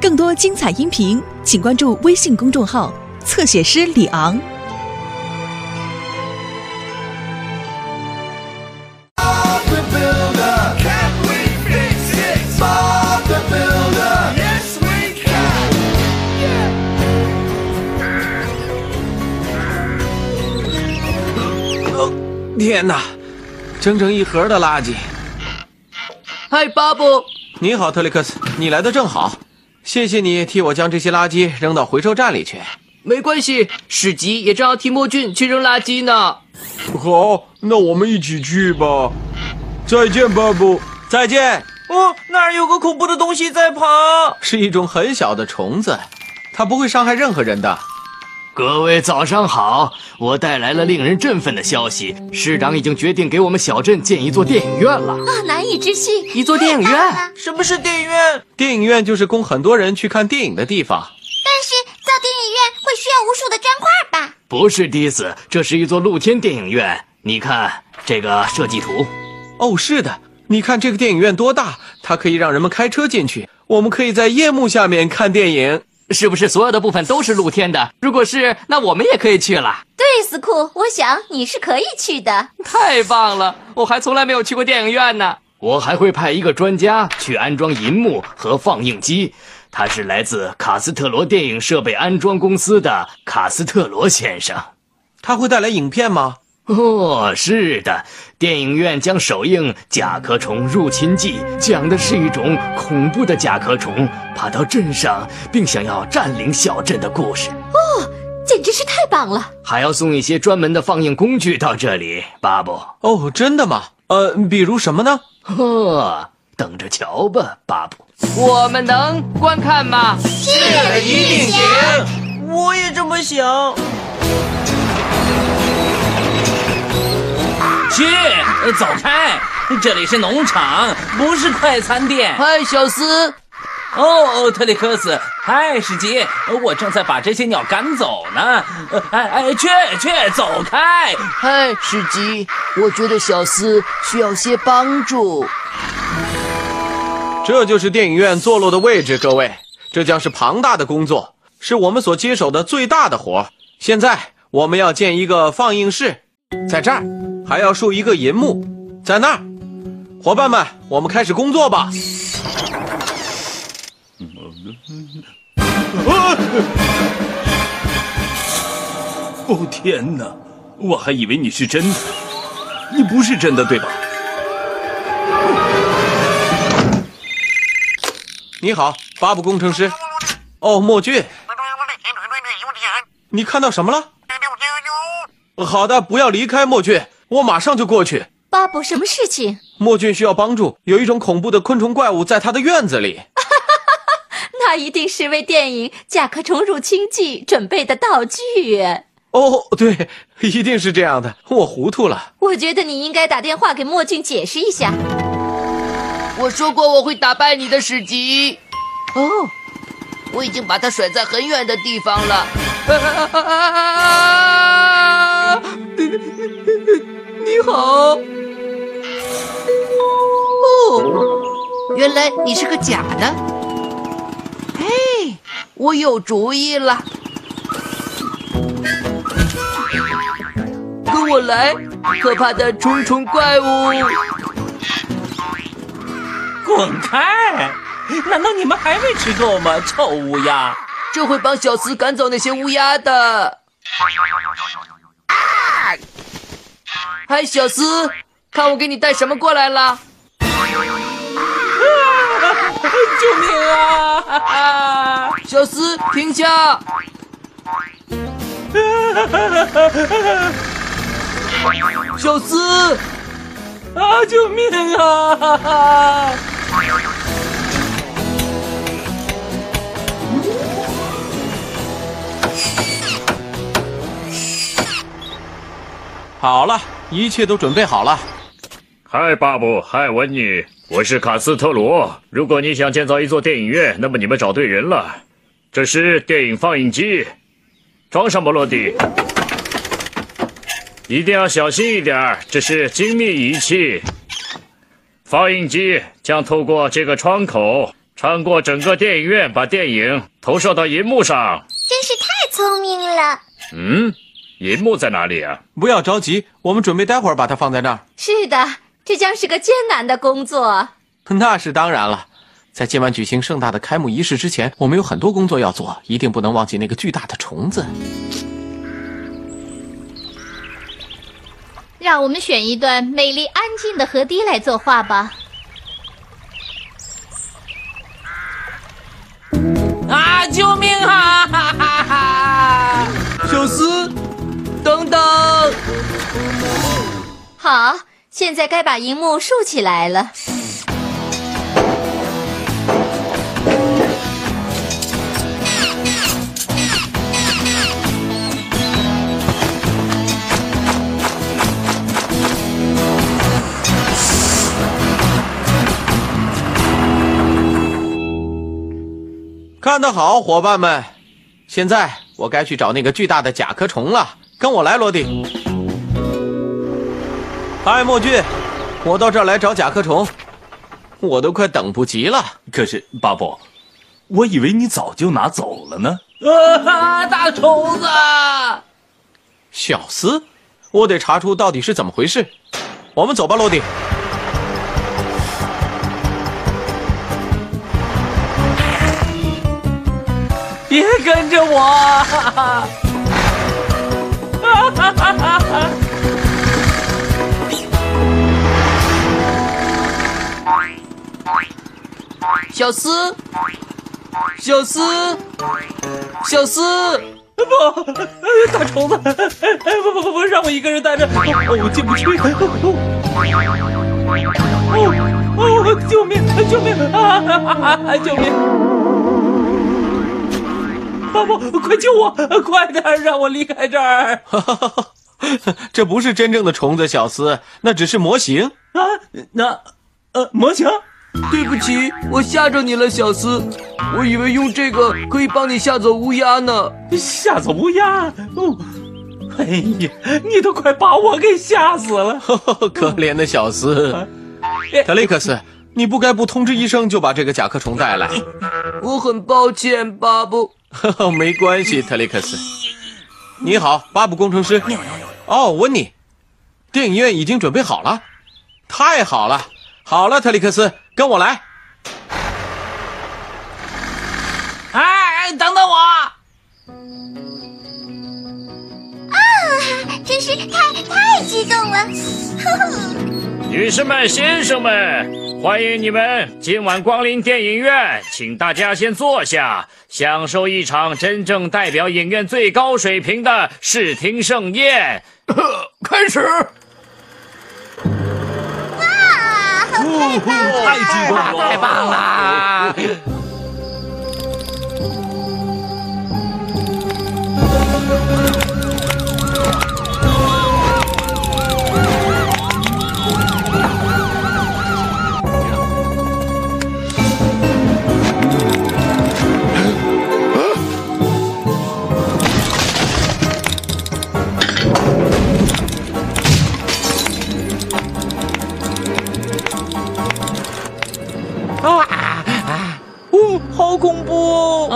更多精彩音频，请关注微信公众号“侧写师李昂”。哦，天哪，整整一盒的垃圾！嗨，巴布。你好，特里克斯，你来的正好，谢谢你替我将这些垃圾扔到回收站里去。没关系，史吉也正要替莫俊去扔垃圾呢。好，那我们一起去吧。再见，巴布。再见，哦，那儿有个恐怖的东西在跑。是一种很小的虫子，它不会伤害任何人的。各位早上好，我带来了令人振奋的消息，市长已经决定给我们小镇建一座电影院了。啊，难以置信！一座电影院，什么是电影院？电影院就是供很多人去看电影的地方。但是造电影院会需要无数的砖块吧？不是迪斯，这是一座露天电影院。你看这个设计图，哦，是的，你看这个电影院多大，它可以让人们开车进去，我们可以在夜幕下面看电影。是不是所有的部分都是露天的？如果是，那我们也可以去了。对，斯库，我想你是可以去的。太棒了！我还从来没有去过电影院呢。我还会派一个专家去安装银幕和放映机，他是来自卡斯特罗电影设备安装公司的卡斯特罗先生。他会带来影片吗？哦，是的，电影院将首映《甲壳虫入侵记》，讲的是一种恐怖的甲壳虫爬到镇上，并想要占领小镇的故事。哦简直是太棒了！还要送一些专门的放映工具到这里，巴布。哦，真的吗？呃，比如什么呢？呵，等着瞧吧，巴布。我们能观看吗？是一定行。我也这么想。去，走开！这里是农场，不是快餐店。嗨，小斯。哦，特里克斯，嗨，史吉，我正在把这些鸟赶走呢。呃哎哎，去去，走开！嗨，史吉，我觉得小斯需要些帮助。这就是电影院坐落的位置，各位，这将是庞大的工作，是我们所接手的最大的活。现在我们要建一个放映室，在这儿，还要竖一个银幕，在那儿。伙伴们，我们开始工作吧。哦天哪，我还以为你是真的，你不是真的对吧？你好，巴布工程师。哦，墨俊，你看到什么了？好的，不要离开，墨俊，我马上就过去。巴布，什么事情？莫俊需要帮助，有一种恐怖的昆虫怪物在他的院子里。那一定是为电影《甲壳虫入侵记》准备的道具。哦，对，一定是这样的，我糊涂了。我觉得你应该打电话给莫俊解释一下。我说过我会打败你的，史吉。哦，我已经把他甩在很远的地方了。好。哦，原来你是个假的。嘿，我有主意了。跟我来，可怕的虫虫怪物！滚开！难道你们还没吃够吗？臭乌鸦！这会帮小斯赶走那些乌鸦的。嗨，小斯，看我给你带什么过来了？啊救命啊！小斯，停下！小斯，啊！救命啊！好了，一切都准备好了。嗨，巴布，嗨，文女，我是卡斯特罗。如果你想建造一座电影院，那么你们找对人了。这是电影放映机，装上吧，落地。一定要小心一点，这是精密仪器。放映机将透过这个窗口穿过整个电影院，把电影投射到银幕上。真是太聪明了。嗯，银幕在哪里啊？不要着急，我们准备待会儿把它放在那儿。是的，这将是个艰难的工作。那是当然了，在今晚举行盛大的开幕仪式之前，我们有很多工作要做，一定不能忘记那个巨大的虫子。让我们选一段美丽安静的河堤来作画吧。啊！救命啊！哈哈哈！小斯，等等！好，现在该把荧幕竖起来了。看得好，伙伴们！现在我该去找那个巨大的甲壳虫了，跟我来，罗迪。嗨，莫俊，我到这儿来找甲壳虫，我都快等不及了。可是巴布，我以为你早就拿走了呢。啊！大虫子！小斯，我得查出到底是怎么回事。我们走吧，罗迪。别跟着我！小斯，小斯，小斯，不，大虫子！不不不不，让我一个人待着，哦，我进不去。哦哦，救命！救命！啊！救命！巴布，快救我！快点让我离开这儿！这不是真正的虫子，小斯，那只是模型。啊，那呃，模型？对不起，我吓着你了，小斯。我以为用这个可以帮你吓走乌鸦呢。吓走乌鸦？哦，哎呀，你都快把我给吓死了！可怜的小斯，特雷克斯，你不该不通知医生就把这个甲壳虫带来。我很抱歉，巴布。呵 没关系，特雷克斯。你好，巴布工程师。哦，温妮，电影院已经准备好了。太好了，好了，特里克斯，跟我来。哎，等等我！啊，真是太太激动了！女士们、先生们，欢迎你们今晚光临电影院，请大家先坐下，享受一场真正代表影院最高水平的视听盛宴。开始。太激动了，太棒了！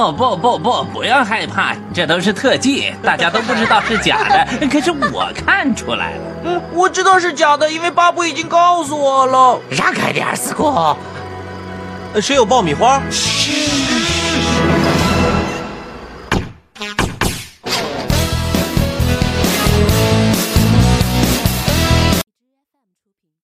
哦，不不不，不要害怕，这都是特技，大家都不知道是假的，可是我看出来了。嗯，我知道是假的，因为巴布已经告诉我了。让开点，斯库！呃谁有爆米花？嘘，